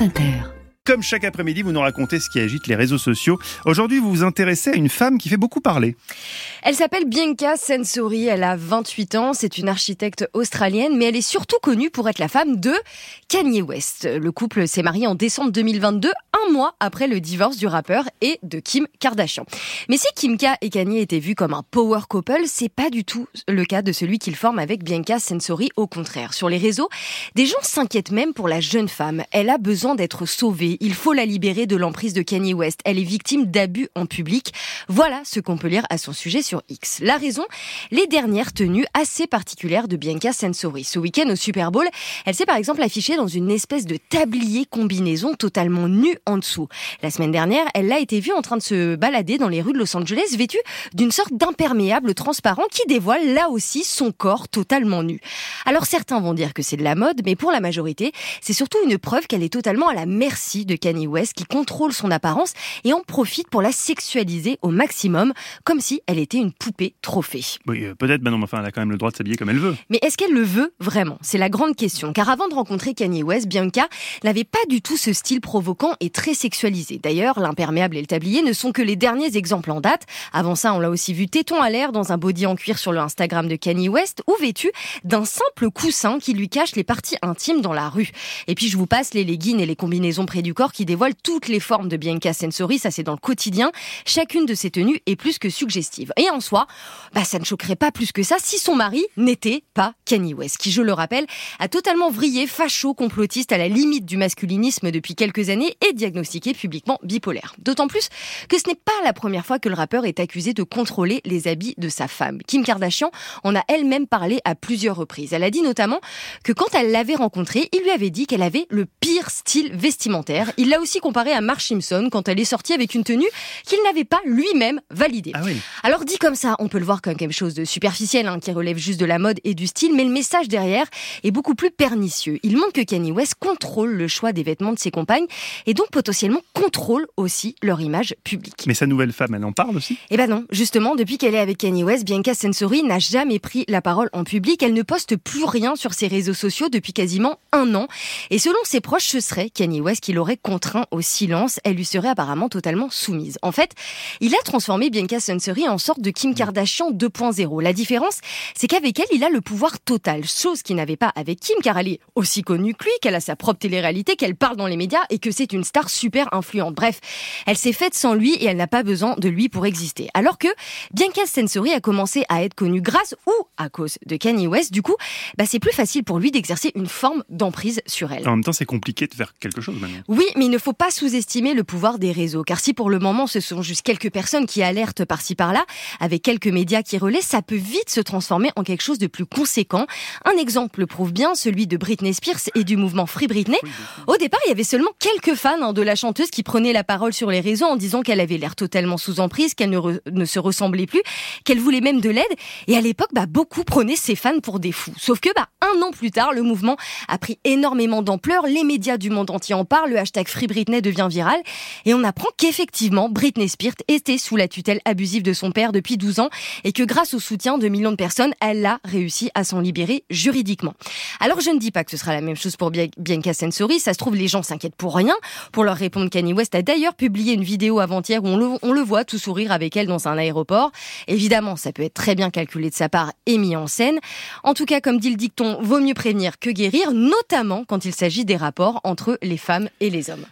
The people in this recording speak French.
France Inter. Comme chaque après-midi, vous nous racontez ce qui agite les réseaux sociaux. Aujourd'hui, vous vous intéressez à une femme qui fait beaucoup parler. Elle s'appelle Bianca Sensori, elle a 28 ans, c'est une architecte australienne, mais elle est surtout connue pour être la femme de Kanye West. Le couple s'est marié en décembre 2022, un mois après le divorce du rappeur et de Kim Kardashian. Mais si Kim K et Kanye étaient vus comme un power couple, c'est pas du tout le cas de celui qu'il forme avec Bianca Sensori. Au contraire, sur les réseaux, des gens s'inquiètent même pour la jeune femme. Elle a besoin d'être sauvée il faut la libérer de l'emprise de Kanye West. Elle est victime d'abus en public. Voilà ce qu'on peut lire à son sujet sur X. La raison, les dernières tenues assez particulières de Bianca Sensori. Ce week-end au Super Bowl, elle s'est par exemple affichée dans une espèce de tablier combinaison totalement nue en dessous. La semaine dernière, elle l'a été vue en train de se balader dans les rues de Los Angeles vêtue d'une sorte d'imperméable transparent qui dévoile là aussi son corps totalement nu. Alors certains vont dire que c'est de la mode, mais pour la majorité, c'est surtout une preuve qu'elle est totalement à la merci de Kanye West qui contrôle son apparence et en profite pour la sexualiser au maximum, comme si elle était une poupée trophée. Oui, euh, peut-être, mais non, enfin, elle a quand même le droit de s'habiller comme elle veut. Mais est-ce qu'elle le veut vraiment? C'est la grande question. Car avant de rencontrer Kanye West, Bianca n'avait pas du tout ce style provoquant et très sexualisé. D'ailleurs, l'imperméable et le tablier ne sont que les derniers exemples en date. Avant ça, on l'a aussi vu téton à l'air dans un body en cuir sur le Instagram de Kanye West ou vêtu d'un simple coussin qui lui cache les parties intimes dans la rue. Et puis je vous passe les leggings et les combinaisons près du corps qui dévoile toutes les formes de Bianca Sensori, ça c'est dans le quotidien. Chacune de ces tenues est plus que suggestive. Et en soi, bah, ça ne choquerait pas plus que ça si son mari n'était pas Kanye West, qui, je le rappelle, a totalement vrillé, facho, complotiste à la limite du masculinisme depuis quelques années et diagnostiqué publiquement bipolaire. D'autant plus que ce n'est pas la première fois que le rappeur est accusé de contrôler les habits de sa femme. Kim Kardashian en a elle-même parlé à plusieurs reprises. Elle a dit notamment que quand elle l'avait rencontré, il lui avait dit qu'elle avait le pire style vestimentaire il l'a aussi comparé à Mark Simpson quand elle est sortie avec une tenue qu'il n'avait pas lui-même validée. Ah oui. Alors dit comme ça, on peut le voir comme quelque chose de superficiel, hein, qui relève juste de la mode et du style, mais le message derrière est beaucoup plus pernicieux. Il montre que Kanye West contrôle le choix des vêtements de ses compagnes et donc potentiellement contrôle aussi leur image publique. Mais sa nouvelle femme, elle en parle aussi? Eh ben non, justement, depuis qu'elle est avec Kanye West, Bianca Sensori n'a jamais pris la parole en public. Elle ne poste plus rien sur ses réseaux sociaux depuis quasiment un an. Et selon ses proches, ce serait Kanye West qui l'aurait contraint au silence. Elle lui serait apparemment totalement soumise. En fait, il a transformé Bianca Sensori en sorte de Kim Kardashian 2.0. La différence, c'est qu'avec elle, il a le pouvoir total, chose qu'il n'avait pas avec Kim, car elle est aussi connue que lui, qu'elle a sa propre télé-réalité, qu'elle parle dans les médias et que c'est une star super influente. Bref, elle s'est faite sans lui et elle n'a pas besoin de lui pour exister. Alors que Bianca Sensori a commencé à être connue grâce ou à cause de Kanye West, du coup, bah, c'est plus facile pour lui d'exercer une forme d'emprise sur elle. En même temps, c'est compliqué de faire quelque chose maintenant. Oui, mais il ne faut pas sous-estimer le pouvoir des réseaux, car si pour le moment ce sont juste quelques personnes qui alertent par-ci par-là, avec quelques médias qui relaient, ça peut vite se transformer en quelque chose de plus conséquent. Un exemple le prouve bien, celui de Britney Spears et du mouvement Free Britney. Au départ, il y avait seulement quelques fans hein, de la chanteuse qui prenaient la parole sur les réseaux en disant qu'elle avait l'air totalement sous emprise, qu'elle ne, ne, se ressemblait plus, qu'elle voulait même de l'aide. Et à l'époque, bah, beaucoup prenaient ses fans pour des fous. Sauf que bah, un an plus tard, le mouvement a pris énormément d'ampleur, les médias du monde entier en parlent, le hashtag Free Britney devient viral et on apprend qu'effectivement Britney Spears était sous la tutelle abusive de son père depuis 12 ans et que grâce au soutien de millions de personnes, elle a réussi à s'en libérer juridiquement. Alors je ne dis pas que ce sera la même chose pour Bianca Sensori, ça se trouve les gens s'inquiètent pour rien. Pour leur répondre, Kanye West a d'ailleurs publié une vidéo avant-hier où on le, on le voit tout sourire avec elle dans un aéroport. Évidemment, ça peut être très bien calculé de sa part et mis en scène. En tout cas, comme dit le dicton, vaut mieux prévenir que guérir, notamment quand il s'agit des rapports entre les femmes et les hommes.